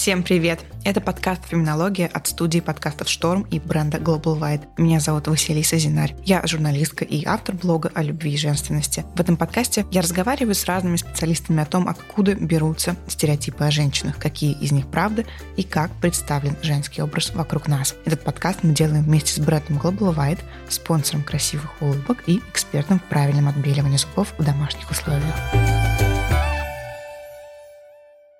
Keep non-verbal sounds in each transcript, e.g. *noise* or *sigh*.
Всем привет! Это подкаст «Феминология» от студии подкастов «Шторм» и бренда Global Wide. Меня зовут Василиса Зинарь. Я журналистка и автор блога о любви и женственности. В этом подкасте я разговариваю с разными специалистами о том, откуда берутся стереотипы о женщинах, какие из них правда и как представлен женский образ вокруг нас. Этот подкаст мы делаем вместе с брендом Global Wide, спонсором красивых улыбок и экспертом в правильном отбеливании зубов в домашних условиях.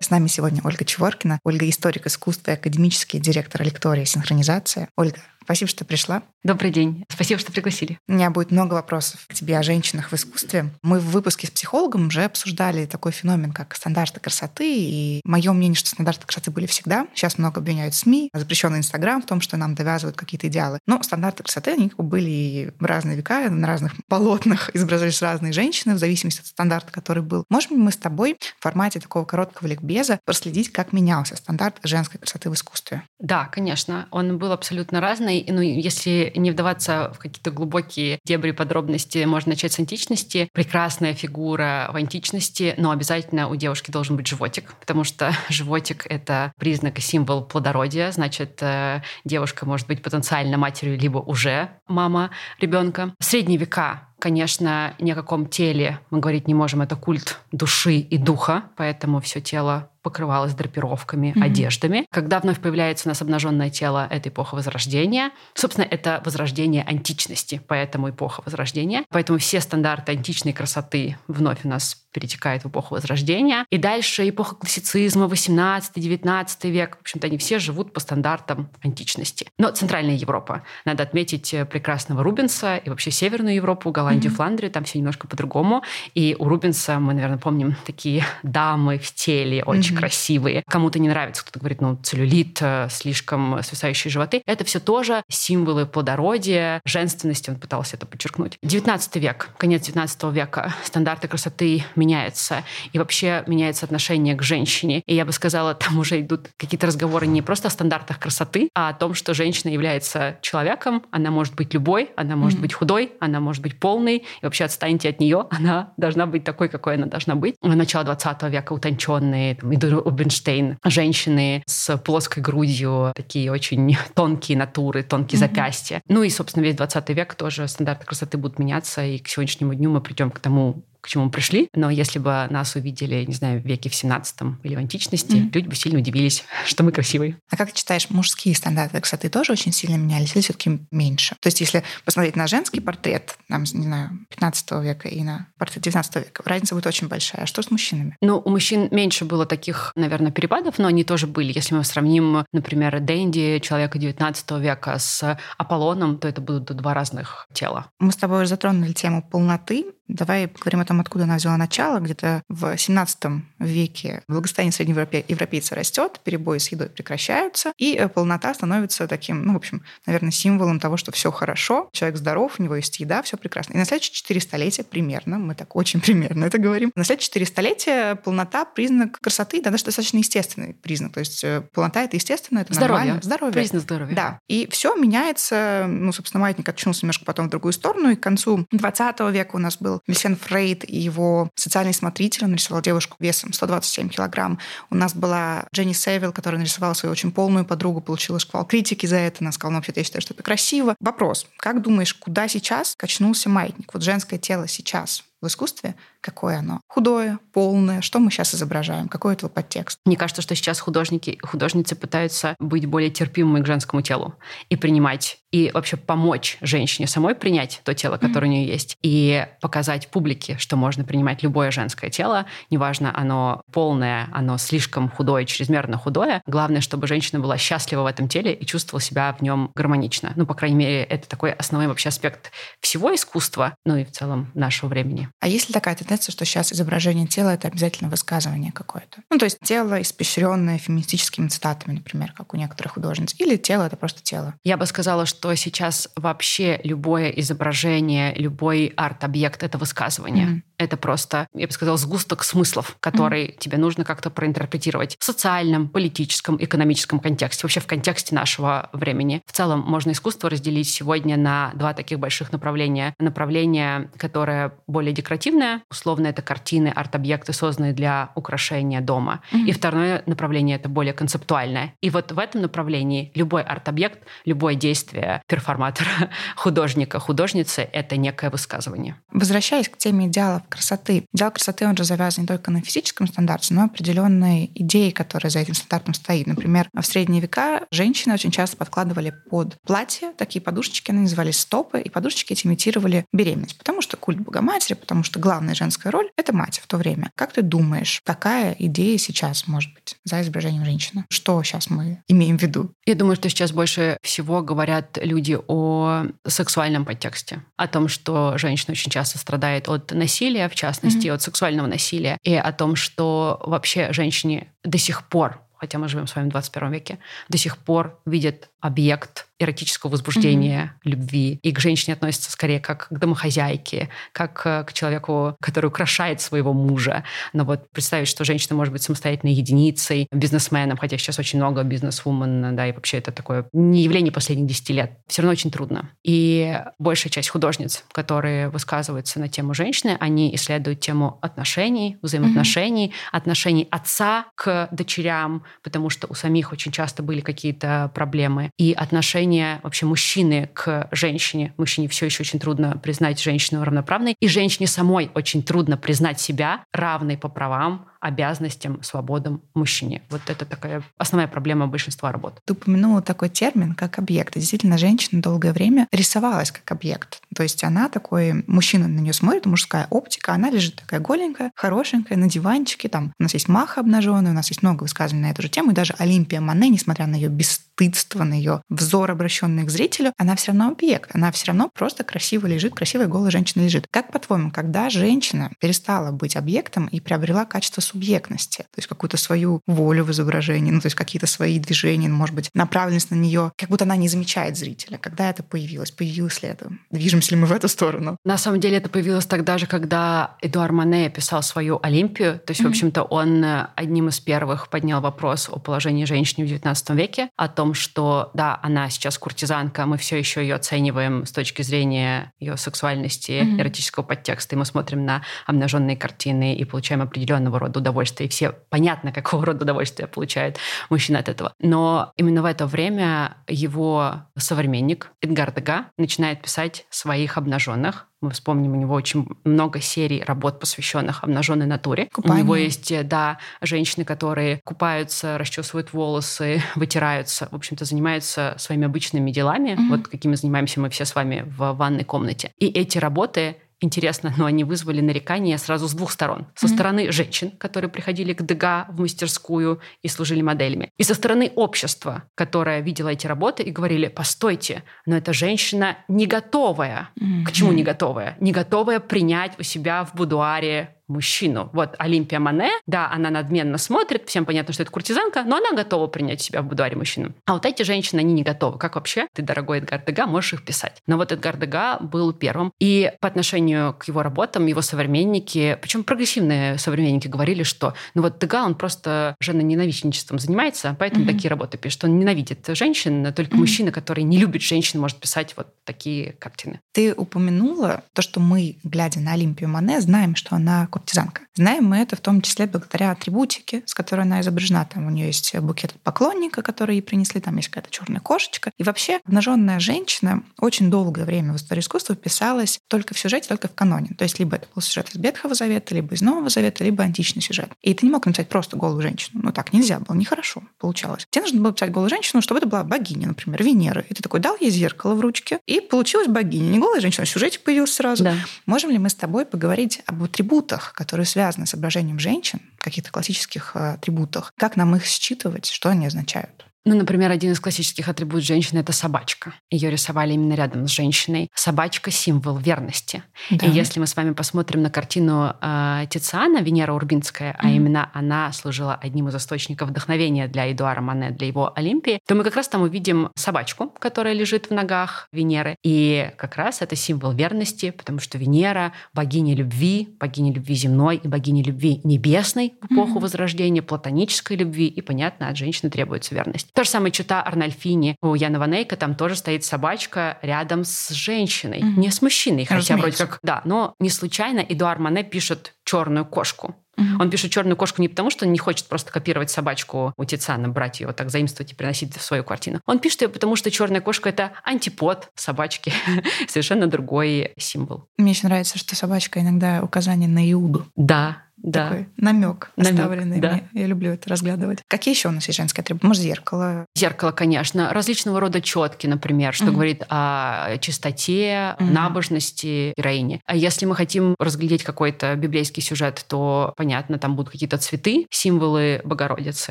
С нами сегодня Ольга Чеворкина. Ольга — историк искусства и академический директор лектории «Синхронизация». Ольга, Спасибо, что пришла. Добрый день. Спасибо, что пригласили. У меня будет много вопросов к тебе о женщинах в искусстве. Мы в выпуске с психологом уже обсуждали такой феномен, как стандарты красоты. И мое мнение, что стандарты красоты были всегда. Сейчас много обвиняют СМИ, запрещенный Инстаграм в том, что нам довязывают какие-то идеалы. Но стандарты красоты, они были и в разные века, на разных полотнах *laughs* изображались разные женщины, в зависимости от стандарта, который был. Можем ли мы с тобой в формате такого короткого ликбеза проследить, как менялся стандарт женской красоты в искусстве? Да, конечно. Он был абсолютно разный ну, если не вдаваться в какие-то глубокие дебри подробности, можно начать с античности. Прекрасная фигура в античности, но обязательно у девушки должен быть животик, потому что *laughs* животик — это признак и символ плодородия, значит, э, девушка может быть потенциально матерью, либо уже мама ребенка. Средние века Конечно, ни о каком теле мы говорить не можем. Это культ души и духа, поэтому все тело покрывалось драпировками, mm-hmm. одеждами. Когда вновь появляется у нас обнаженное тело, это эпоха Возрождения. Собственно, это возрождение античности, поэтому эпоха Возрождения. Поэтому все стандарты античной красоты вновь у нас перетекают в эпоху Возрождения. И дальше эпоха классицизма, 18-19 век. В общем-то, они все живут по стандартам античности. Но Центральная Европа. Надо отметить э, прекрасного Рубенса и вообще Северную Европу, Голландию, mm-hmm. Фландрию. Там все немножко по-другому. И у Рубенса мы, наверное, помним такие дамы в теле, очень mm-hmm. красивые. Кому-то не нравится, кто-то говорит, ну, целлюлит, э, слишком свисающие животы. Это все тоже символы плодородия, женственности. Он пытался это подчеркнуть. 19 век, конец 19 века. Стандарты красоты меняется. И вообще меняется отношение к женщине. И я бы сказала, там уже идут какие-то разговоры не просто о стандартах красоты, а о том, что женщина является человеком, она может быть любой, она может mm-hmm. быть худой, она может быть полной, и вообще отстаньте от нее, *laughs* она должна быть такой, какой она должна быть. Начало 20 века утонченные, там, Иду Рубинштейн, женщины с плоской грудью, такие очень *laughs* тонкие натуры, тонкие mm-hmm. запястья. Ну и, собственно, весь 20 век тоже стандарты красоты будут меняться, и к сегодняшнему дню мы придем к тому, к чему мы пришли. Но если бы нас увидели, не знаю, в веке в 17 или в античности, mm-hmm. люди бы сильно удивились, *laughs* что мы красивые. А как ты считаешь, мужские стандарты красоты тоже очень сильно менялись или все-таки меньше? То есть если посмотреть на женский портрет, там, не знаю, 15 века и на портрет 19 века, разница будет очень большая. А что с мужчинами? Ну, у мужчин меньше было таких, наверное, перепадов, но они тоже были. Если мы сравним, например, Дэнди, человека 19 века, с Аполлоном, то это будут два разных тела. Мы с тобой уже затронули тему полноты Давай поговорим о том, откуда она взяла начало. Где-то в 17 веке благосостояние среднеевропейца растет, перебои с едой прекращаются, и э, полнота становится таким, ну, в общем, наверное, символом того, что все хорошо, человек здоров, у него есть еда, все прекрасно. И на следующие четыре столетия примерно, мы так очень *laughs* примерно это говорим, на следующие четыре столетия полнота признак красоты, да, даже достаточно естественный признак. То есть э, полнота это естественно, это здоровье. нормально. Здоровье. Признак здоровья. Да. И все меняется, ну, собственно, маятник откинулся немножко потом в другую сторону, и к концу 20 века у нас был был Фрейд и его социальный смотритель. Он нарисовал девушку весом 127 килограмм. У нас была Дженни Севил, которая нарисовала свою очень полную подругу, получила шквал критики за это. Она сказала, ну, вообще-то я считаю, что это красиво. Вопрос. Как думаешь, куда сейчас качнулся маятник? Вот женское тело сейчас в искусстве, какое оно? Худое, полное, что мы сейчас изображаем? Какой этого подтекст? Мне кажется, что сейчас художники, художницы пытаются быть более терпимыми к женскому телу и принимать, и вообще помочь женщине самой принять то тело, которое mm-hmm. у нее есть, и показать публике, что можно принимать любое женское тело, неважно, оно полное, оно слишком худое, чрезмерно худое. Главное, чтобы женщина была счастлива в этом теле и чувствовала себя в нем гармонично. Ну, по крайней мере, это такой основной вообще аспект всего искусства, ну и в целом нашего времени. А есть ли такая тенденция, что сейчас изображение тела — это обязательно высказывание какое-то? Ну, то есть тело, испещренное феминистическими цитатами, например, как у некоторых художниц, или тело — это просто тело? Я бы сказала, что сейчас вообще любое изображение, любой арт-объект — это высказывание. Mm-hmm. Это просто, я бы сказала, сгусток смыслов, который mm-hmm. тебе нужно как-то проинтерпретировать в социальном, политическом, экономическом контексте, вообще в контексте нашего времени. В целом можно искусство разделить сегодня на два таких больших направления. Направление, которое более декоративное, условно это картины, арт-объекты, созданные для украшения дома. Mm-hmm. И второе направление это более концептуальное. И вот в этом направлении любой арт-объект, любое действие перформатора, *laughs* художника, художницы — это некое высказывание. Возвращаясь к теме идеалов красоты. Идеал красоты, он же завязан не только на физическом стандарте, но и определенные идеи, которые за этим стандартом стоит. Например, в средние века женщины очень часто подкладывали под платье такие подушечки, они назывались стопы, и подушечки эти имитировали беременность, потому что культ Богоматери, потому что главная женская роль — это мать в то время. Как ты думаешь, какая идея сейчас может быть за изображением женщины? Что сейчас мы имеем в виду? Я думаю, что сейчас больше всего говорят люди о сексуальном подтексте, о том, что женщина очень часто страдает от насилия, в частности, mm-hmm. от сексуального насилия, и о том, что вообще женщине до сих пор хотя мы живем с вами в 21 веке, до сих пор видят объект эротического возбуждения, mm-hmm. любви. И к женщине относятся скорее как к домохозяйке, как э, к человеку, который украшает своего мужа. Но вот представить, что женщина может быть самостоятельной единицей, бизнесменом, хотя сейчас очень много бизнес-вумен, да, и вообще это такое не явление последних 10 лет, все равно очень трудно. И большая часть художниц, которые высказываются на тему женщины, они исследуют тему отношений, взаимоотношений, mm-hmm. отношений отца к дочерям, потому что у самих очень часто были какие-то проблемы, и отношения вообще мужчины к женщине. Мужчине все еще очень трудно признать женщину равноправной, и женщине самой очень трудно признать себя равной по правам, обязанностям, свободам мужчине. Вот это такая основная проблема большинства работ. Ты упомянула такой термин, как объект. Действительно, женщина долгое время рисовалась как объект. То есть она такой, мужчина на нее смотрит, мужская оптика, она лежит такая голенькая, хорошенькая, на диванчике. Там у нас есть маха обнаженная, у нас есть много высказываний на эту же тему. И даже Олимпия Мане, несмотря на ее бесстыдство, на ее взор, обращенный к зрителю, она все равно объект. Она все равно просто красиво лежит, красивая голая женщина лежит. Как по-твоему, когда женщина перестала быть объектом и приобрела качество субъектности, то есть какую-то свою волю в изображении, ну, то есть какие-то свои движения, может быть, направленность на нее, как будто она не замечает зрителя. Когда это появилось? Появилось ли это? Движемся ли мы в эту сторону? На самом деле это появилось тогда же, когда Эдуард Мане писал свою Олимпию. То есть, mm-hmm. в общем-то, он э, одним из первых поднял вопрос о положении женщины в XIX веке, о том, что, да, она сейчас куртизанка, мы все еще ее оцениваем с точки зрения ее сексуальности, mm-hmm. эротического подтекста, и мы смотрим на обнаженные картины и получаем определенного рода удовольствие. И все понятно, *laughs* какого рода удовольствие получает мужчина от этого. Но именно в это время его современник Эдгар Дега начинает писать своих обнаженных, мы вспомним, у него очень много серий работ, посвященных обнаженной натуре. Купание. У него есть, э, да, женщины, которые купаются, расчесывают волосы, *laughs* вытираются, в общем-то, занимаются своими обычными делами, mm-hmm. вот какими занимаемся мы все с вами в ванной комнате. И эти работы интересно, но они вызвали нарекания сразу с двух сторон. Со mm-hmm. стороны женщин, которые приходили к ДГА в мастерскую и служили моделями. И со стороны общества, которое видело эти работы и говорили, постойте, но эта женщина не готовая. Mm-hmm. К чему не готовая? Не готовая принять у себя в будуаре мужчину. Вот Олимпия Мане, да, она надменно смотрит, всем понятно, что это куртизанка, но она готова принять себя в будуаре мужчину. А вот эти женщины, они не готовы. Как вообще ты, дорогой Эдгар Дега, можешь их писать? Но вот Эдгар Дега был первым. И по отношению к его работам, его современники, причем прогрессивные современники говорили, что ну вот Дега, он просто женоненавистничеством занимается, поэтому mm-hmm. такие работы пишет. Он ненавидит женщин, только mm-hmm. мужчина, который не любит женщин, может писать вот такие картины. Ты упомянула то, что мы, глядя на Олимпию Мане, знаем, что она куртизанка. Знаем мы это в том числе благодаря атрибутике, с которой она изображена. Там у нее есть букет от поклонника, который ей принесли, там есть какая-то черная кошечка. И вообще обнаженная женщина очень долгое время в истории искусства писалась только в сюжете, только в каноне. То есть либо это был сюжет из Ветхого Завета, либо из Нового Завета, либо античный сюжет. И ты не мог написать просто голую женщину. Ну так нельзя было, нехорошо получалось. Тебе нужно было писать голую женщину, чтобы это была богиня, например, Венера. И ты такой дал ей зеркало в ручке, и получилась богиня. Не голая женщина, а сюжетик появился сразу. Да. Можем ли мы с тобой поговорить об атрибутах которые связаны с изображением женщин, каких-то классических э, атрибутах, как нам их считывать, что они означают? Ну, например, один из классических атрибутов женщины — это собачка. Ее рисовали именно рядом с женщиной. Собачка — символ верности. Да. И если мы с вами посмотрим на картину э, Тициана «Венера Урбинская», mm-hmm. а именно она служила одним из источников вдохновения для Эдуара Мане, для его Олимпии, то мы как раз там увидим собачку, которая лежит в ногах Венеры. И как раз это символ верности, потому что Венера — богиня любви, богиня любви земной и богиня любви небесной в эпоху mm-hmm. Возрождения, платонической любви. И, понятно, от женщины требуется верность. То же самое чита Арнольфини. У Яна Ванейка там тоже стоит собачка рядом с женщиной, mm-hmm. не с мужчиной, хотя вроде как... Да, но не случайно Эдуар Мане пишет черную кошку. Mm-hmm. Он пишет черную кошку не потому, что он не хочет просто копировать собачку у Тициана, брать ее, так заимствовать и приносить в свою картину. Он пишет ее потому, что черная кошка это антипод собачки, *laughs* совершенно другой символ. Мне еще нравится, что собачка иногда указание на Иуду. Да, да. Такой намек оставленный. Да. Мне. Я люблю это разглядывать. Какие еще у нас есть женские атрибуты? Может, зеркало? Зеркало, конечно. Различного рода четки, например, что угу. говорит о чистоте, угу. набожности героини. А если мы хотим разглядеть какой-то библейский сюжет, то, понятно, там будут какие-то цветы, символы Богородицы.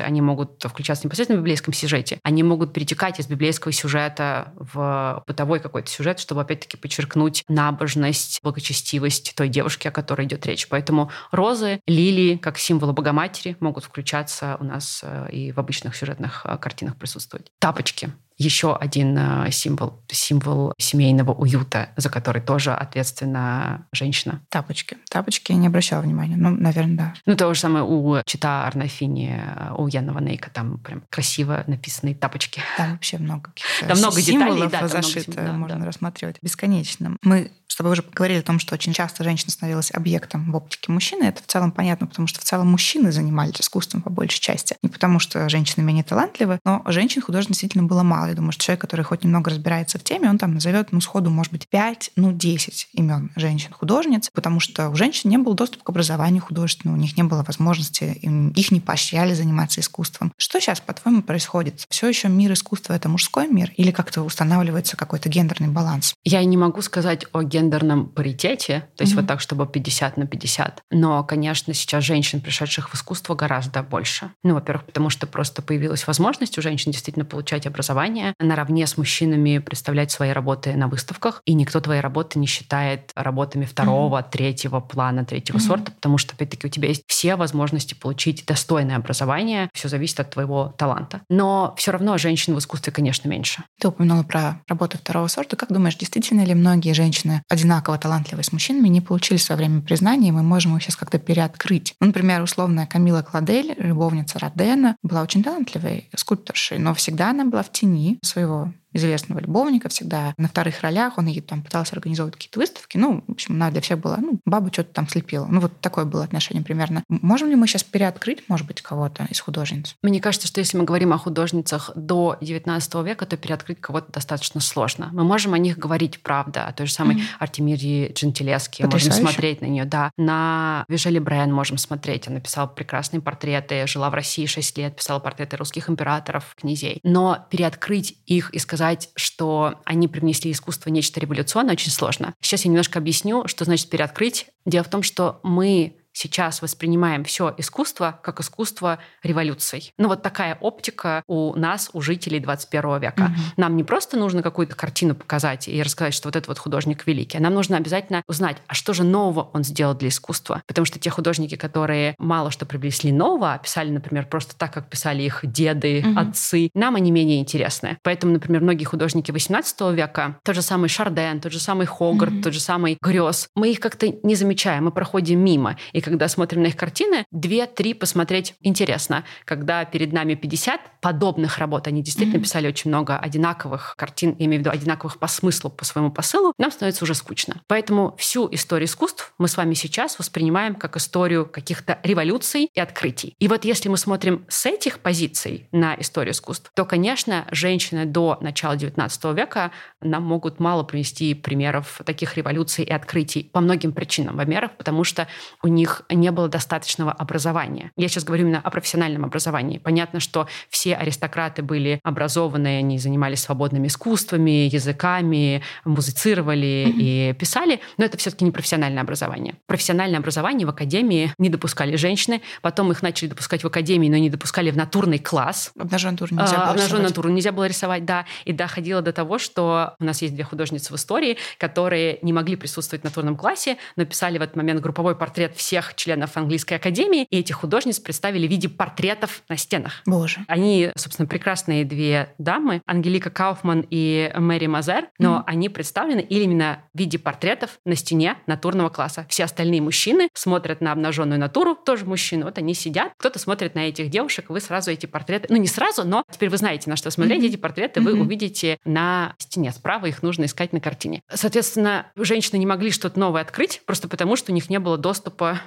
Они могут включаться непосредственно в библейском сюжете. Они могут перетекать из библейского сюжета в бытовой какой-то сюжет, чтобы, опять-таки, подчеркнуть набожность, благочестивость той девушки, о которой идет речь. Поэтому розы лилии, как символы Богоматери, могут включаться у нас э, и в обычных сюжетных э, картинах присутствовать. Тапочки еще один э, символ, символ семейного уюта, за который тоже ответственна женщина. Тапочки. Тапочки я не обращала внимания. Ну, наверное, да. Ну, то же самое у Чита Арнафини, у Яна Ванейка. Там прям красиво написанные тапочки. Там вообще много Там много деталей, да, зашито, да, можно да. рассматривать бесконечно. Мы с тобой уже поговорили о том, что очень часто женщина становилась объектом в оптике мужчины. Это в целом понятно, потому что в целом мужчины занимались искусством по большей части. Не потому что женщины менее талантливы, но женщин художников действительно было мало. Я думаю, что человек, который хоть немного разбирается в теме, он там назовет, ну, сходу, может быть, 5, ну, 10 имен женщин-художниц, потому что у женщин не было доступа к образованию художественному, у них не было возможности, их не поощряли заниматься искусством. Что сейчас, по-твоему, происходит? Все еще мир искусства — это мужской мир? Или как-то устанавливается какой-то гендерный баланс? Я не могу сказать о гендерном паритете, то есть mm-hmm. вот так, чтобы 50 на 50. Но, конечно, сейчас женщин, пришедших в искусство, гораздо больше. Ну, во-первых, потому что просто появилась возможность у женщин действительно получать образование, наравне с мужчинами представлять свои работы на выставках, и никто твои работы не считает работами второго, mm-hmm. третьего плана, третьего mm-hmm. сорта, потому что, опять-таки, у тебя есть все возможности получить достойное образование, все зависит от твоего таланта. Но все равно женщин в искусстве, конечно, меньше. Ты упомянула про работы второго сорта. Как думаешь, действительно ли многие женщины одинаково талантливые с мужчинами не получили в свое время признания, и мы можем их сейчас как-то переоткрыть? Ну, например, условная Камила Кладель, любовница Родена, была очень талантливой скульпторшей, но всегда она была в тени своего известного любовника всегда на вторых ролях. Он ей там пытался организовывать какие-то выставки. Ну, в общем, она для всех была, ну, баба что-то там слепила. Ну, вот такое было отношение примерно. Можем ли мы сейчас переоткрыть, может быть, кого-то из художниц? Мне кажется, что если мы говорим о художницах до 19 века, то переоткрыть кого-то достаточно сложно. Мы можем о них говорить, правда, о той же самой mm-hmm. Артемире Джентилески. Можем смотреть на нее, да. На Вижели Брен можем смотреть. Она писала прекрасные портреты, жила в России 6 лет, писала портреты русских императоров, князей. Но переоткрыть их и сказать, сказать, что они привнесли искусство нечто революционное, очень сложно. Сейчас я немножко объясню, что значит переоткрыть. Дело в том, что мы сейчас воспринимаем все искусство как искусство революций. Ну вот такая оптика у нас, у жителей 21 века. Угу. Нам не просто нужно какую-то картину показать и рассказать, что вот этот вот художник великий, а нам нужно обязательно узнать, а что же нового он сделал для искусства. Потому что те художники, которые мало что привнесли нового, а писали, например, просто так, как писали их деды, угу. отцы, нам они менее интересны. Поэтому, например, многие художники 18 века, тот же самый Шарден, тот же самый Хогарт, угу. тот же самый Грёз, мы их как-то не замечаем, мы проходим мимо. И когда смотрим на их картины, две-три посмотреть интересно. Когда перед нами 50 подобных работ, они действительно mm-hmm. писали очень много одинаковых картин, я имею в виду одинаковых по смыслу, по своему посылу, нам становится уже скучно. Поэтому всю историю искусств мы с вами сейчас воспринимаем как историю каких-то революций и открытий. И вот если мы смотрим с этих позиций на историю искусств, то, конечно, женщины до начала XIX века нам могут мало привести примеров таких революций и открытий по многим причинам. Во-первых, потому что у них них не было достаточного образования. Я сейчас говорю именно о профессиональном образовании. Понятно, что все аристократы были образованные, они занимались свободными искусствами, языками, музицировали mm-hmm. и писали, но это все-таки не профессиональное образование. Профессиональное образование в академии не допускали женщины, потом их начали допускать в академии, но не допускали в натурный класс. Обнаженную натуру нельзя а, было Обнаженную натуру нельзя было рисовать, да. И доходило до того, что у нас есть две художницы в истории, которые не могли присутствовать в натурном классе, но писали в этот момент групповой портрет всех членов английской академии, и этих художниц представили в виде портретов на стенах. Боже. Они, собственно, прекрасные две дамы, Ангелика Кауфман и Мэри Мазер, но mm-hmm. они представлены именно в виде портретов на стене натурного класса. Все остальные мужчины смотрят на обнаженную натуру, тоже мужчины, вот они сидят, кто-то смотрит на этих девушек, вы сразу эти портреты, ну не сразу, но теперь вы знаете, на что смотреть, mm-hmm. эти портреты mm-hmm. вы увидите на стене. Справа их нужно искать на картине. Соответственно, женщины не могли что-то новое открыть, просто потому что у них не было доступа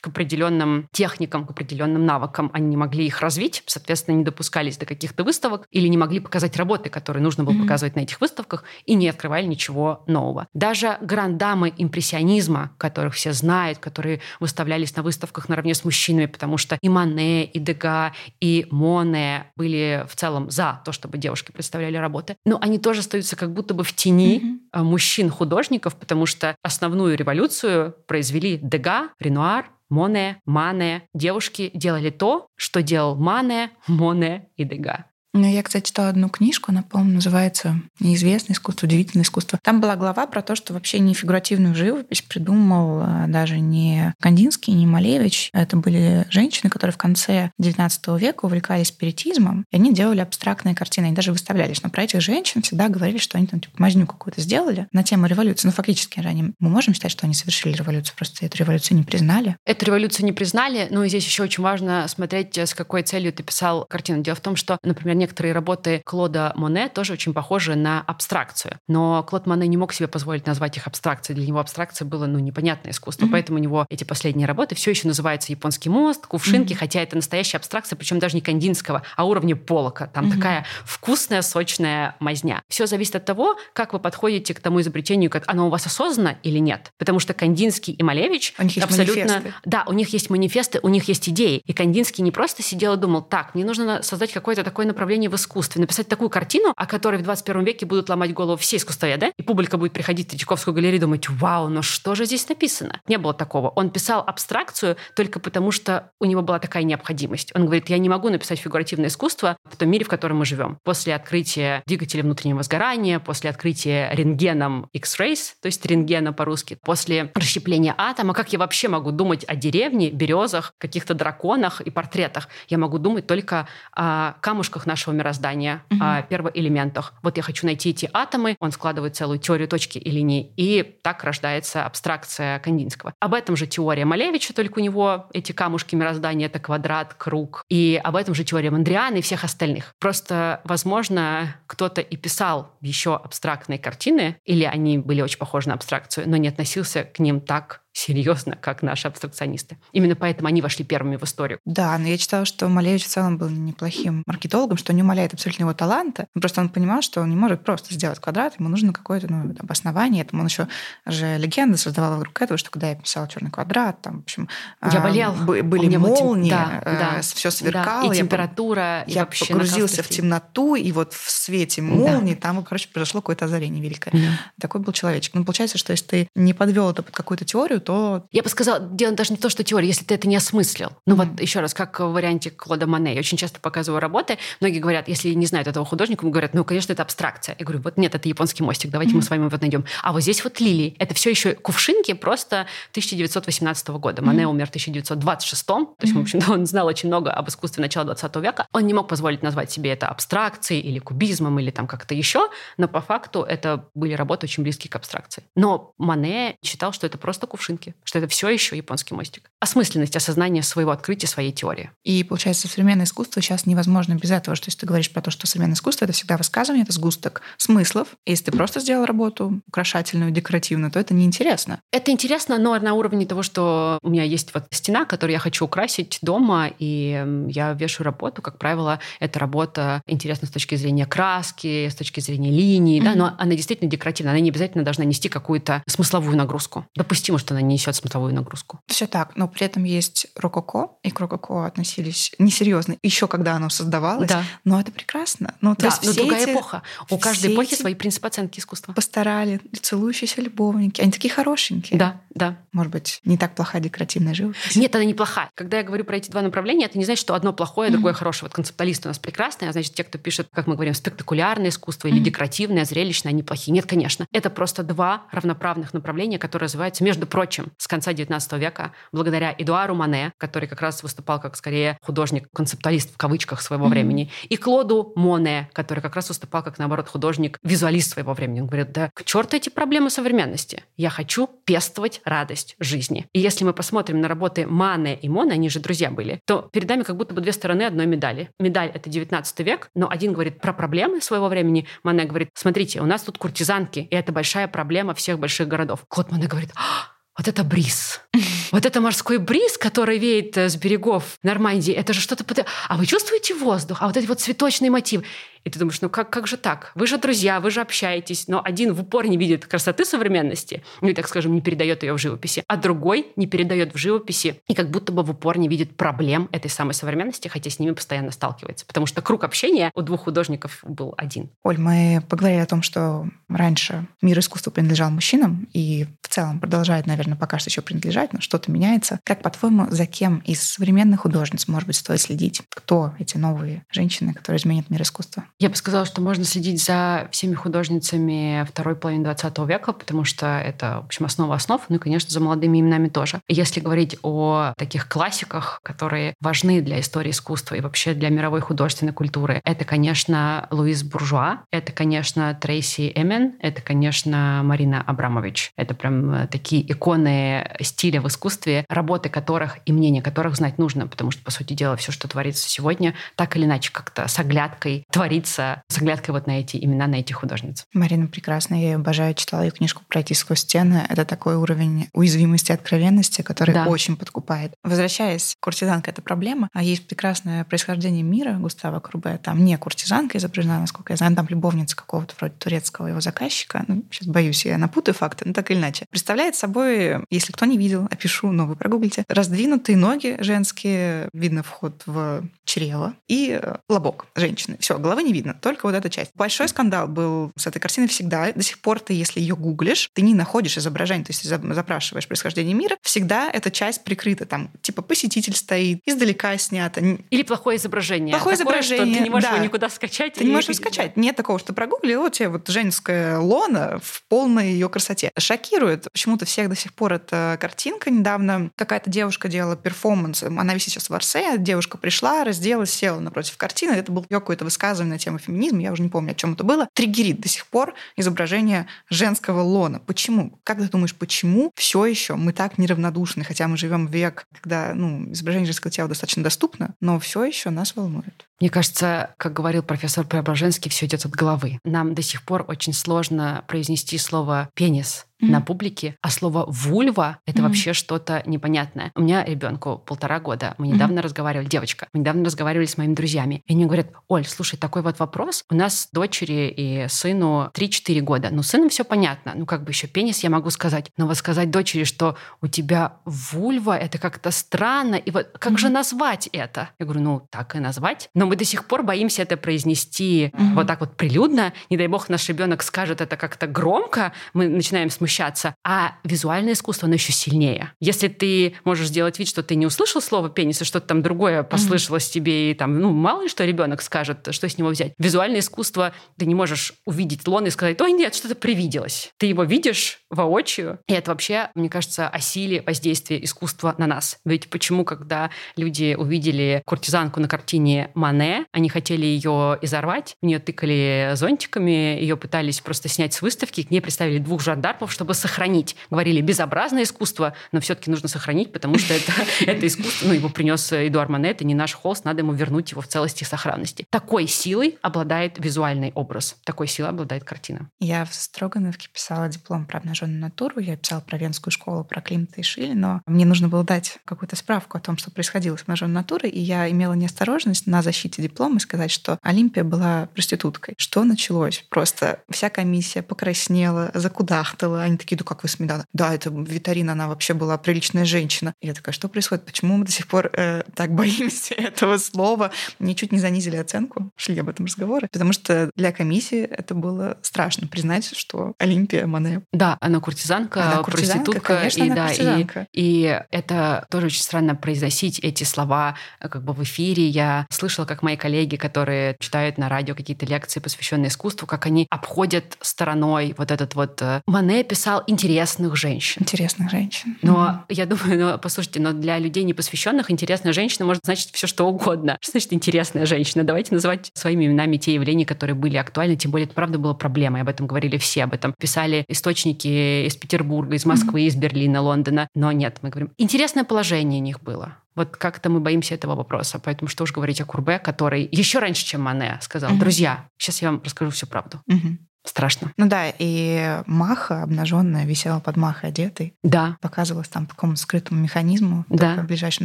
к определенным техникам, к определенным навыкам. Они не могли их развить, соответственно, не допускались до каких-то выставок или не могли показать работы, которые нужно было mm-hmm. показывать на этих выставках, и не открывали ничего нового. Даже грандамы импрессионизма, которых все знают, которые выставлялись на выставках наравне с мужчинами, потому что и Мане, и Дега, и Моне были в целом за то, чтобы девушки представляли работы. Но они тоже остаются как будто бы в тени mm-hmm. мужчин-художников, потому что основную революцию произвели Дега, Ренуар, Моне, Мане. Девушки делали то, что делал Мане, Моне и Дега. Ну, я, кстати, читала одну книжку, она, по-моему, называется «Неизвестное искусство, удивительное искусство». Там была глава про то, что вообще не фигуративную живопись придумал а, даже не Кандинский, не Малевич. Это были женщины, которые в конце XIX века увлекались спиритизмом, и они делали абстрактные картины, они даже выставлялись. Но про этих женщин всегда говорили, что они там типа мазню какую-то сделали на тему революции. Ну, фактически они, мы можем считать, что они совершили революцию, просто эту революцию не признали. Эту революцию не признали, но здесь еще очень важно смотреть, с какой целью ты писал картину. Дело в том, что, например, некоторые работы Клода Моне тоже очень похожи на абстракцию. Но Клод Моне не мог себе позволить назвать их абстракцией. Для него абстракция было, ну, непонятное искусство. Mm-hmm. Поэтому у него эти последние работы все еще называются «Японский мост», «Кувшинки», mm-hmm. хотя это настоящая абстракция, причем даже не кандинского, а уровня полока. Там mm-hmm. такая вкусная, сочная мазня. Все зависит от того, как вы подходите к тому изобретению, как оно у вас осознанно или нет. Потому что Кандинский и Малевич у них есть абсолютно... Манифесты. Да, у них есть манифесты, у них есть идеи. И Кандинский не просто сидел и думал, так, мне нужно создать какое-то такое направление в искусстве, написать такую картину, о которой в 21 веке будут ломать голову все искусствоведы, и публика будет приходить в Третьяковскую галерею и думать, вау, ну что же здесь написано? Не было такого. Он писал абстракцию только потому, что у него была такая необходимость. Он говорит, я не могу написать фигуративное искусство в том мире, в котором мы живем. После открытия двигателя внутреннего сгорания, после открытия рентгеном X-rays, то есть рентгена по-русски, после расщепления атома, как я вообще могу думать о деревне, березах, каких-то драконах и портретах? Я могу думать только о камушках нашего мироздания мироздания, угу. о первоэлементах. Вот я хочу найти эти атомы, он складывает целую теорию точки и линий, и так рождается абстракция Кандинского. Об этом же теория Малевича, только у него эти камушки мироздания — это квадрат, круг. И об этом же теория Мандриана и всех остальных. Просто, возможно, кто-то и писал еще абстрактные картины, или они были очень похожи на абстракцию, но не относился к ним так серьезно, как наши абстракционисты. Именно поэтому они вошли первыми в историю. Да, но я читала, что Малевич в целом был неплохим маркетологом, что не умаляет абсолютно его таланта. Просто он понимал, что он не может просто сделать квадрат, ему нужно какое-то ну, обоснование. Этому он еще же легенды создавал вокруг этого, что когда я писал черный квадрат, там, в общем, я болел. были молнии, да, э, да, все сверкало. Да, и температура, я, и вообще погрузился в темноту, и вот в свете молнии да. там, короче, произошло какое-то озарение великое. Да. Такой был человечек. Ну, получается, что если ты не подвел это под какую-то теорию, то... Я бы сказала, дело даже не то, что теория, если ты это не осмыслил. Ну mm-hmm. вот еще раз, как в варианте Клода Мане. Я очень часто показываю работы. Многие говорят, если не знают этого художника, говорят, ну, конечно, это абстракция. Я говорю, вот нет, это японский мостик, давайте mm-hmm. мы с вами вот найдем. А вот здесь вот лилии. Это все еще кувшинки просто 1918 года. Mm-hmm. Мане умер в 1926. То есть, в общем-то, он знал очень много об искусстве начала 20 века. Он не мог позволить назвать себе это абстракцией или кубизмом или там как-то еще, но по факту это были работы очень близкие к абстракции. Но Мане считал, что это просто кувшинки, что это все еще японский мостик. Осмысленность осознания своего открытия, своей теории. И получается, современное искусство сейчас невозможно без этого. Что если ты говоришь про то, что современное искусство это всегда высказывание, это сгусток смыслов. Если ты просто сделал работу украшательную, декоративную, то это неинтересно. Это интересно, но на уровне того, что у меня есть вот стена, которую я хочу украсить дома, и я вешаю работу. Как правило, эта работа интересна с точки зрения краски, с точки зрения линии, mm-hmm. да, но она действительно декоративна. Она не обязательно должна нести какую-то смысловую нагрузку. Допустимо, что она не несет смысловую нагрузку. Все так, но при этом есть рококо, и к рококо относились несерьезно, еще когда оно создавалось, да. но это прекрасно. Ну, то да, есть но другая эти, эпоха. У каждой эпохи свои принципы оценки искусства. Постарали, целующиеся любовники, они такие хорошенькие. Да, да. Может быть, не так плоха декоративная живопись? Нет, она неплохая. Когда я говорю про эти два направления, это не значит, что одно плохое, а другое mm-hmm. хорошее. Вот концептуалисты у нас прекрасные, а значит, те, кто пишет, как мы говорим, спектакулярное искусство mm-hmm. или декоративное, зрелищное, они плохие. Нет, конечно. Это просто два равноправных направления, которые развиваются, между прочим, с конца XIX века, благодаря Эдуару Мане, который как раз выступал как скорее художник-концептуалист в кавычках своего mm-hmm. времени, и Клоду Моне, который как раз выступал как, наоборот, художник-визуалист своего времени. Он говорит, да к черту эти проблемы современности. Я хочу пестовать радость жизни. И если мы посмотрим на работы Мане и Мона, они же друзья были, то перед нами как будто бы две стороны одной медали. Медаль — это 19 век, но один говорит про проблемы своего времени, Мане говорит, смотрите, у нас тут куртизанки, и это большая проблема всех больших городов. Клод Мане говорит, а, вот это бриз. *laughs* Вот это морской бриз, который веет э, с берегов Нормандии, это же что-то... А вы чувствуете воздух? А вот эти вот цветочные мотивы. И ты думаешь, ну как, как же так? Вы же друзья, вы же общаетесь, но один в упор не видит красоты современности, ну и, так скажем, не передает ее в живописи, а другой не передает в живописи и как будто бы в упор не видит проблем этой самой современности, хотя с ними постоянно сталкивается. Потому что круг общения у двух художников был один. Оль, мы поговорили о том, что раньше мир искусства принадлежал мужчинам и в целом продолжает, наверное, пока что еще принадлежать, но что-то меняется. Как, по-твоему, за кем из современных художниц, может быть, стоит следить? Кто эти новые женщины, которые изменят мир искусства? Я бы сказала, что можно следить за всеми художницами второй половины 20 века, потому что это, в общем, основа основ, ну и, конечно, за молодыми именами тоже. Если говорить о таких классиках, которые важны для истории искусства и вообще для мировой художественной культуры, это, конечно, Луис Буржуа, это, конечно, Трейси Эмен, это, конечно, Марина Абрамович. Это прям э, такие иконы стиля в искусстве, работы которых и мнения которых знать нужно, потому что, по сути дела, все, что творится сегодня, так или иначе как-то с оглядкой творится учиться с оглядкой вот на эти имена, на этих художниц. Марина прекрасная, я ее обожаю, читала ее книжку «Пройти сквозь стены». Это такой уровень уязвимости и откровенности, который да. очень подкупает. Возвращаясь, куртизанка — это проблема, а есть прекрасное происхождение мира Густава Крубе. Там не куртизанка изображена, насколько я знаю, там любовница какого-то вроде турецкого его заказчика. Ну, сейчас боюсь, я напутаю факты, но так или иначе. Представляет собой, если кто не видел, опишу, но вы прогуглите, раздвинутые ноги женские, видно вход в чрево и лобок женщины. Все, головы не видно, только вот эта часть. Большой скандал был с этой картиной всегда. До сих пор ты, если ее гуглишь, ты не находишь изображение, то есть запрашиваешь происхождение мира, всегда эта часть прикрыта. Там типа посетитель стоит, издалека снято. Или плохое изображение. Плохое Такое, изображение. Что ты не можешь да. его никуда скачать. Ты не можешь его скачать. Нет такого, что прогуглил, вот тебе вот женская лона в полной ее красоте. Шокирует почему-то всех до сих пор эта картинка. Недавно какая-то девушка делала перформанс. Она висит сейчас в Арсе. Девушка пришла, разделась, села напротив картины. Это было какое-то высказывание на тему феминизма, я уже не помню, о чем это было, триггерит до сих пор изображение женского лона. Почему? Как ты думаешь, почему все еще мы так неравнодушны, хотя мы живем век, когда ну, изображение женского тела достаточно доступно, но все еще нас волнует? Мне кажется, как говорил профессор Преображенский, все идет от головы. Нам до сих пор очень сложно произнести слово «пенис», mm-hmm. на публике, а слово вульва это mm-hmm. вообще что-то непонятное. У меня ребенку полтора года. Мы недавно mm-hmm. разговаривали, девочка, мы недавно разговаривали с моими друзьями. И они говорят: Оль, слушай, такой вот вопрос. У нас дочери и сыну 3-4 года. Ну, сыном все понятно. Ну, как бы еще пенис я могу сказать. Но вот сказать дочери, что у тебя вульва, это как-то странно. И вот как mm-hmm. же назвать это? Я говорю, ну, так и назвать. Но мы до сих пор боимся это произнести mm-hmm. вот так вот прилюдно. Не дай бог наш ребенок скажет это как-то громко. Мы начинаем смущаться возмущаться. А визуальное искусство, оно еще сильнее. Если ты можешь сделать вид, что ты не услышал слово пенис, и что-то там другое послышалось mm-hmm. тебе, и там, ну, мало ли что ребенок скажет, что с него взять. Визуальное искусство, ты не можешь увидеть лон и сказать, ой, нет, что-то привиделось. Ты его видишь воочию, и это вообще, мне кажется, о силе воздействия искусства на нас. Ведь почему, когда люди увидели куртизанку на картине Мане, они хотели ее изорвать, в нее тыкали зонтиками, ее пытались просто снять с выставки, к ней представили двух жандармов, чтобы сохранить. Говорили, безобразное искусство, но все-таки нужно сохранить, потому что это, *laughs* это искусство, ну, его принес Эдуард Мане, это не наш холст, надо ему вернуть его в целости и сохранности. Такой силой обладает визуальный образ, такой силой обладает картина. Я в Строгановке писала диплом про обнаженную натуру, я писала про венскую школу, про Климта и Шили, но мне нужно было дать какую-то справку о том, что происходило с обнаженной натурой, и я имела неосторожность на защите диплома сказать, что Олимпия была проституткой. Что началось? Просто вся комиссия покраснела, закудахтала. Они такие, да как вы смеяли? Да, это Витарина, она вообще была приличная женщина. И я такая, что происходит? Почему мы до сих пор э, так боимся *laughs* этого слова? Мне чуть не занизили оценку, шли об этом разговоры, потому что для комиссии это было страшно признать, что Олимпия Мане. Да, она куртизанка, она куртизанка проститутка. Конечно, и, она да, куртизанка. И, и это тоже очень странно произносить эти слова э, как бы в эфире. Я слышала, как мои коллеги, которые читают на радио какие-то лекции, посвященные искусству, как они обходят стороной вот этот вот... Э, Мане писал интересных женщин. Интересных женщин. Но mm-hmm. я думаю, ну, послушайте, но для людей непосвященных интересная женщина может значить все что угодно. Что значит интересная женщина? Давайте называть своими именами те явления, которые были актуальны. Тем более, это правда была проблема. Об этом говорили все. Об этом писали источники из Петербурга, из Москвы, mm-hmm. из Берлина, Лондона. Но нет, мы говорим, интересное положение у них было. Вот как-то мы боимся этого вопроса. Поэтому что уж говорить о Курбе, который еще раньше, чем Мане, сказал, mm-hmm. друзья, сейчас я вам расскажу всю правду. Mm-hmm. Страшно. Ну да, и Маха обнаженная висела под Махой одетой. Да. Показывалась там по какому-то скрытому механизму да. ближайшим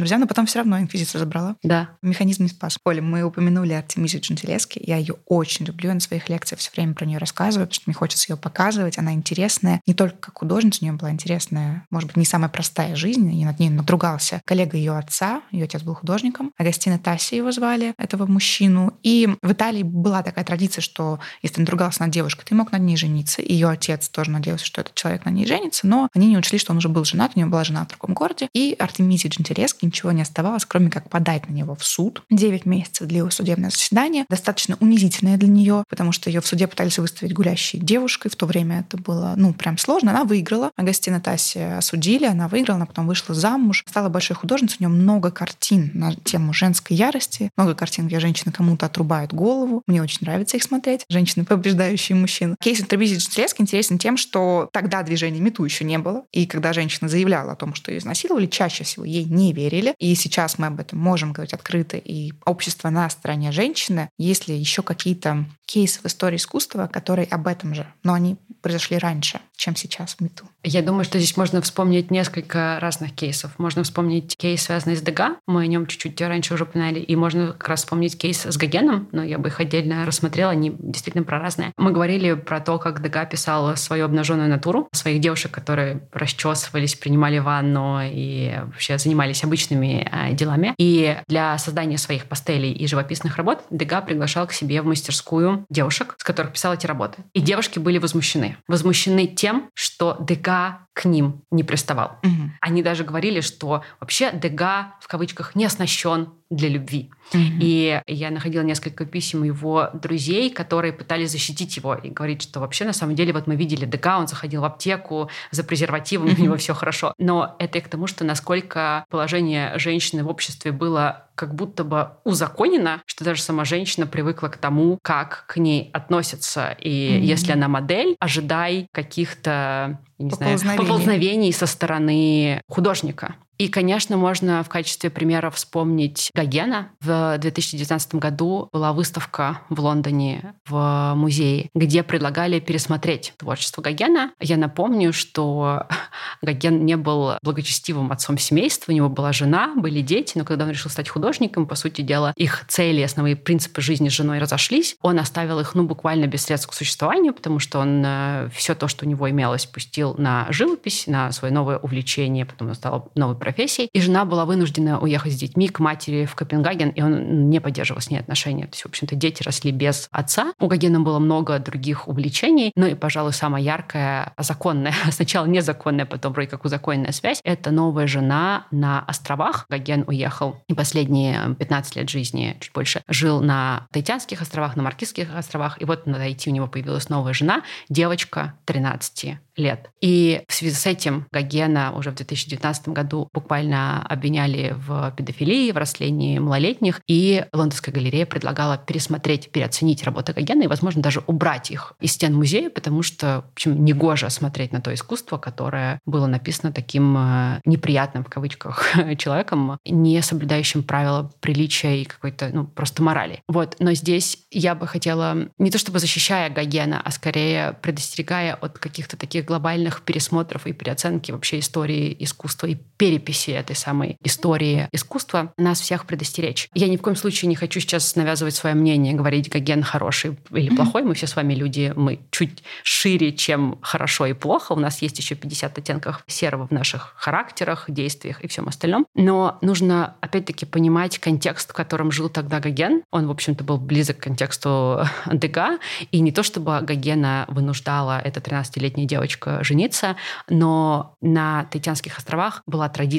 друзьям, но потом все равно инквизиция забрала. Да. Механизм не спас. Оля, мы упомянули Артемизию Джентилески. Я ее очень люблю, я на своих лекциях все время про нее рассказываю, потому что мне хочется ее показывать. Она интересная. Не только как художница, у нее была интересная, может быть, не самая простая жизнь, и над ней надругался коллега ее отца, ее отец был художником, Агастина Тасси его звали, этого мужчину. И в Италии была такая традиция, что если ты надругался над девушкой, ты мог над ней жениться. Ее отец тоже надеялся, что этот человек на ней женится, но они не учли, что он уже был женат, у него была жена в другом городе. И Артемизии Джентилески ничего не оставалось, кроме как подать на него в суд. Девять месяцев длилось судебное заседание, достаточно унизительное для нее, потому что ее в суде пытались выставить гулящей девушкой. В то время это было, ну, прям сложно. Она выиграла. Агастина Таси осудили, она выиграла, она потом вышла замуж, стала большой художницей. У нее много картин на тему женской ярости, много картин, где женщины кому-то отрубают голову. Мне очень нравится их смотреть. Женщины, побеждающие мужчин. Кейс Интербизи Джентлеск интересен тем, что тогда движения Мету еще не было. И когда женщина заявляла о том, что ее изнасиловали, чаще всего ей не верили. И сейчас мы об этом можем говорить открыто. И общество на стороне женщины. Есть ли еще какие-то кейсы в истории искусства, которые об этом же, но они произошли раньше, чем сейчас в Мету? Я думаю, что здесь можно вспомнить несколько разных кейсов. Можно вспомнить кейс, связанный с Дега. Мы о нем чуть-чуть раньше уже упоминали. И можно как раз вспомнить кейс с Гогеном, но я бы их отдельно рассмотрела. Они действительно про разные. Мы говорили про то, как Дега писал свою обнаженную натуру, своих девушек, которые расчесывались, принимали ванну и вообще занимались обычными э, делами. И для создания своих пастелей и живописных работ Дега приглашал к себе в мастерскую девушек, с которых писал эти работы. И девушки были возмущены. Возмущены тем, что Дега к ним не приставал. Угу. Они даже говорили, что вообще Дега в кавычках не оснащен для любви. Mm-hmm. И я находила несколько писем его друзей, которые пытались защитить его и говорить, что вообще на самом деле вот мы видели ДК, он заходил в аптеку за презервативом, mm-hmm. у него все хорошо. Но это и к тому, что насколько положение женщины в обществе было как будто бы узаконено, что даже сама женщина привыкла к тому, как к ней относятся. И mm-hmm. если она модель, ожидай каких-то не знаю, поползновений со стороны художника. И, конечно, можно в качестве примера вспомнить Гогена. В 2019 году была выставка в Лондоне в музее, где предлагали пересмотреть творчество Гогена. Я напомню, что *laughs* Гоген не был благочестивым отцом семейства, у него была жена, были дети, но когда он решил стать художником, по сути дела, их цели, основные принципы жизни с женой разошлись. Он оставил их, ну, буквально без средств к существованию, потому что он э, все то, что у него имелось, пустил на живопись, на свое новое увлечение, потом он стал новый профессией. И жена была вынуждена уехать с детьми к матери в Копенгаген, и он не поддерживал с ней отношения. То есть, в общем-то, дети росли без отца. У Гогена было много других увлечений, ну и, пожалуй, самая яркая, законная, *laughs* сначала незаконная, потом вроде как узаконенная связь, это новая жена на островах. Гоген уехал и последние 15 лет жизни, чуть больше, жил на Таитянских островах, на Маркизских островах, и вот на Таити у него появилась новая жена, девочка 13 лет. И в связи с этим Гогена уже в 2019 году буквально обвиняли в педофилии, в растлении малолетних, и Лондонская галерея предлагала пересмотреть, переоценить работы Гогена и, возможно, даже убрать их из стен музея, потому что, в общем, негоже смотреть на то искусство, которое было написано таким э, неприятным, в кавычках, *laughs* человеком, не соблюдающим правила приличия и какой-то, ну, просто морали. Вот. Но здесь я бы хотела, не то чтобы защищая Гогена, а скорее предостерегая от каких-то таких глобальных пересмотров и переоценки вообще истории искусства и переписи этой самой истории искусства, нас всех предостеречь. Я ни в коем случае не хочу сейчас навязывать свое мнение, говорить, Гоген хороший или плохой. Мы все с вами люди, мы чуть шире, чем хорошо и плохо. У нас есть еще 50 оттенков серого в наших характерах, действиях и всем остальном. Но нужно, опять-таки, понимать контекст, в котором жил тогда Гоген. Он, в общем-то, был близок к контексту Дега. И не то, чтобы Гогена вынуждала эта 13-летняя девочка жениться, но на Таитянских островах была традиция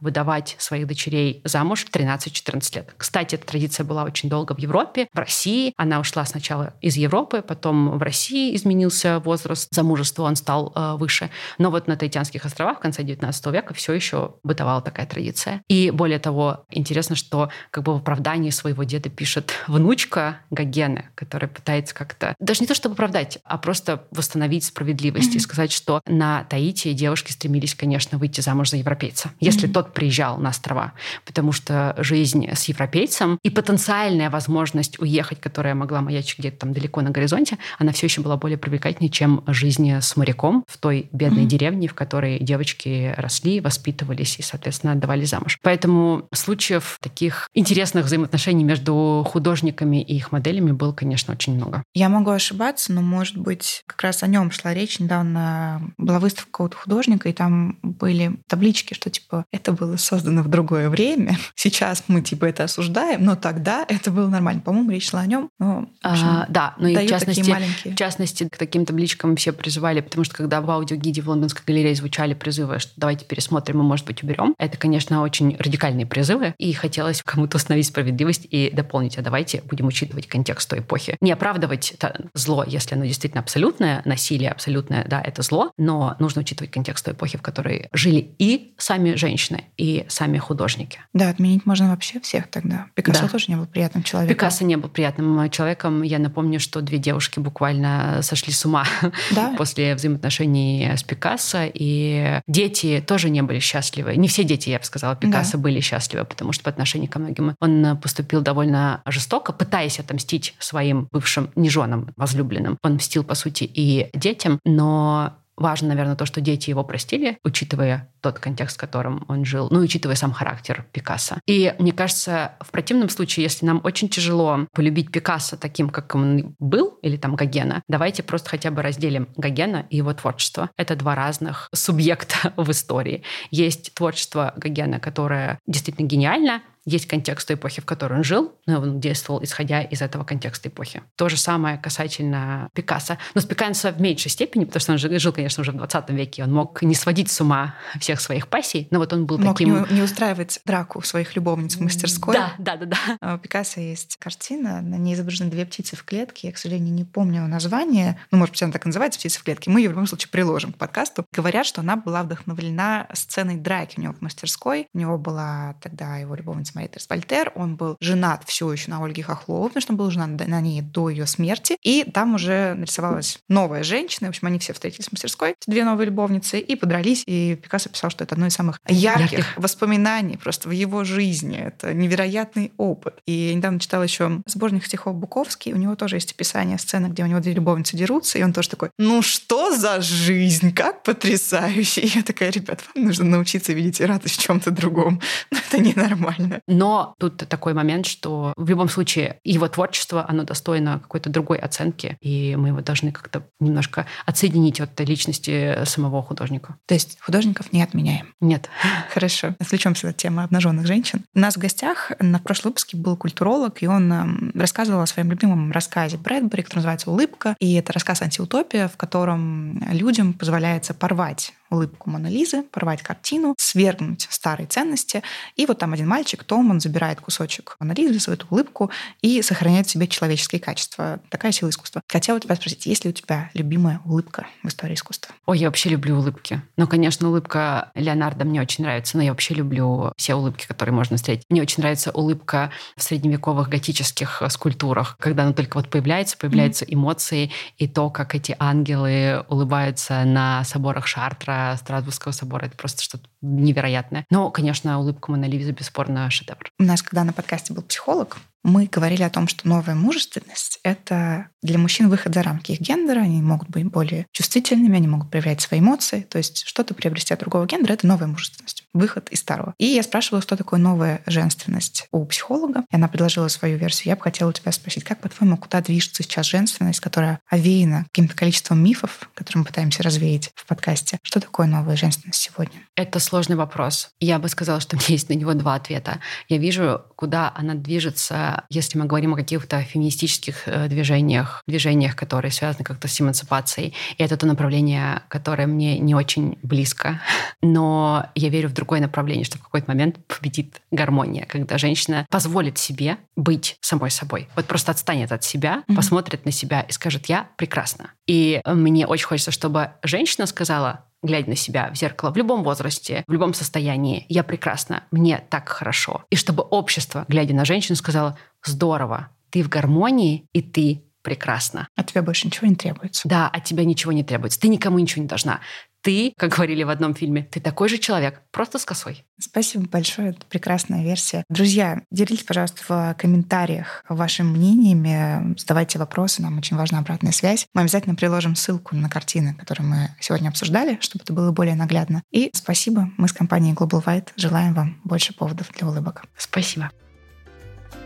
выдавать своих дочерей замуж в 13-14 лет. Кстати, эта традиция была очень долго в Европе, в России. Она ушла сначала из Европы, потом в России изменился возраст замужества, он стал э, выше. Но вот на Таитянских островах в конце 19 века все еще бытовала такая традиция. И более того, интересно, что как бы в оправдании своего деда пишет внучка Гогены, которая пытается как-то, даже не то чтобы оправдать, а просто восстановить справедливость mm-hmm. и сказать, что на Таити девушки стремились, конечно, выйти замуж за европейца, если mm-hmm. тот приезжал на острова, потому что жизнь с европейцем и потенциальная возможность уехать, которая могла маячить где-то там далеко на горизонте, она все еще была более привлекательнее, чем жизнь с моряком в той бедной mm-hmm. деревне, в которой девочки росли, воспитывались и, соответственно, отдавали замуж. Поэтому случаев таких интересных взаимоотношений между художниками и их моделями было, конечно, очень много. Я могу ошибаться, но, может быть, как раз о нем шла речь. Недавно была выставка какого-то художника, и там были таблички, что типа это было создано в другое время. *laughs* Сейчас мы типа это осуждаем, но тогда это было нормально. По-моему, речь шла о нем. Но, общем, а, да, но и в частности, в частности, к таким табличкам все призывали, потому что когда в аудиогиде в Лондонской галерее звучали призывы, что давайте пересмотрим и, может быть, уберем, это, конечно, очень радикальные призывы, и хотелось кому-то установить справедливость и дополнить, а давайте будем учитывать контекст той эпохи. Не оправдывать зло, если оно действительно абсолютное, насилие абсолютное, да, это зло, но нужно учитывать контекст той эпохи, в которой жили и сами женщины, и сами художники. Да, отменить можно вообще всех тогда. Пикассо да. тоже не был приятным человеком. Пикассо не был приятным человеком. Я напомню, что две девушки буквально сошли с ума *laughs* да? после взаимоотношений с Пикассо, и дети тоже не были счастливы. Не все дети, я бы сказала, Пикассо да. были счастливы, потому что по отношению ко многим он поступил довольно жестоко, пытаясь отомстить своим бывшим неженам, возлюбленным. Он мстил, по сути, и детям, но важно, наверное, то, что дети его простили, учитывая тот контекст, в котором он жил, ну, учитывая сам характер Пикассо. И мне кажется, в противном случае, если нам очень тяжело полюбить Пикассо таким, как он был, или там Гогена, давайте просто хотя бы разделим Гогена и его творчество. Это два разных субъекта *laughs* в истории. Есть творчество Гогена, которое действительно гениально, есть контекст той эпохи, в которой он жил, но он действовал, исходя из этого контекста эпохи. То же самое касательно Пикассо. Но с Пикассо в меньшей степени, потому что он жил, конечно, уже в 20 веке, он мог не сводить с ума всех своих пассий, но вот он был мог таким... Не, не устраивать драку своих любовниц в мастерской. Да, да, да. да. А у Пикассо есть картина, на ней изображены две птицы в клетке. Я, к сожалению, не помню название. Ну, может быть, она так и называется «Птица в клетке». Мы ее в любом случае приложим к подкасту. Говорят, что она была вдохновлена сценой драки у него в мастерской. У него была тогда его любовница Мария Вольтер. Он был женат все еще на Ольге Хохловой, потому что он был женат на ней до ее смерти. И там уже нарисовалась новая женщина. В общем, они все встретились в мастерской, две новые любовницы, и подрались. И Пикассо писал, что это одно из самых ярких, ярких. воспоминаний просто в его жизни. Это невероятный опыт. И я недавно читала еще сборник стихов Буковский. У него тоже есть описание сцены, где у него две любовницы дерутся, и он тоже такой, ну что за жизнь, как потрясающе. И я такая, ребят, вам нужно научиться видеть радость в чем-то другом. *laughs* это ненормально. Но тут такой момент, что в любом случае его творчество, оно достойно какой-то другой оценки, и мы его должны как-то немножко отсоединить от личности самого художника. То есть художников не отменяем? Нет. Хорошо. Отвлечемся от темы обнаженных женщин. У нас в гостях на прошлом выпуске был культуролог, и он эм, рассказывал о своем любимом рассказе Брэдбери, который называется «Улыбка». И это рассказ «Антиутопия», в котором людям позволяется порвать улыбку Мона Лизы, порвать картину, свергнуть старые ценности. И вот там один мальчик, Том, он забирает кусочек Мона Лизы, свою эту улыбку и сохраняет в себе человеческие качества. Такая сила искусства. Хотела у тебя спросить, есть ли у тебя любимая улыбка в истории искусства? Ой, я вообще люблю улыбки. Ну, конечно, улыбка Леонардо мне очень нравится, но я вообще люблю все улыбки, которые можно встретить. Мне очень нравится улыбка в средневековых готических скульптурах, когда она только вот появляется, появляются mm-hmm. эмоции, и то, как эти ангелы улыбаются на соборах Шартра, Страсбургского собора, это просто что-то невероятное. Но, конечно, улыбка Мона Лизы бесспорно шедевр. У нас, когда на подкасте был психолог, мы говорили о том, что новая мужественность — это для мужчин выход за рамки их гендера, они могут быть более чувствительными, они могут проявлять свои эмоции, то есть что-то приобрести от другого гендера — это новая мужественность, выход из старого. И я спрашивала, что такое новая женственность у психолога, и она предложила свою версию. Я бы хотела у тебя спросить, как, по-твоему, куда движется сейчас женственность, которая овеяна каким-то количеством мифов, которые мы пытаемся развеять в подкасте? Что такое новая женственность сегодня? Это сложный вопрос. Я бы сказала, что у меня есть на него два ответа. Я вижу, куда она движется если мы говорим о каких-то феминистических э, движениях, движениях, которые связаны как-то с эмансипацией, и это то направление, которое мне не очень близко, *laughs* но я верю в другое направление, что в какой-то момент победит гармония, когда женщина позволит себе быть самой собой. Вот просто отстанет от себя, mm-hmm. посмотрит на себя и скажет «я прекрасна». И мне очень хочется, чтобы женщина сказала глядя на себя в зеркало в любом возрасте, в любом состоянии, я прекрасна, мне так хорошо. И чтобы общество, глядя на женщину, сказало, здорово, ты в гармонии, и ты прекрасна. От тебя больше ничего не требуется. Да, от тебя ничего не требуется. Ты никому ничего не должна ты, как говорили в одном фильме, ты такой же человек, просто с косой. Спасибо большое, это прекрасная версия. Друзья, делитесь, пожалуйста, в комментариях вашими мнениями, задавайте вопросы, нам очень важна обратная связь. Мы обязательно приложим ссылку на картины, которые мы сегодня обсуждали, чтобы это было более наглядно. И спасибо, мы с компанией Global White желаем вам больше поводов для улыбок. Спасибо.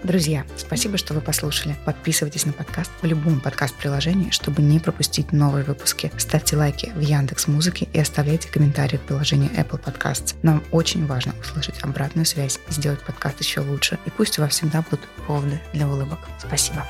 Друзья, спасибо, что вы послушали. Подписывайтесь на подкаст в любом подкаст-приложении, чтобы не пропустить новые выпуски. Ставьте лайки в Яндекс Музыке и оставляйте комментарии в приложении Apple Podcasts. Нам очень важно услышать обратную связь, сделать подкаст еще лучше. И пусть у вас всегда будут поводы для улыбок. Спасибо.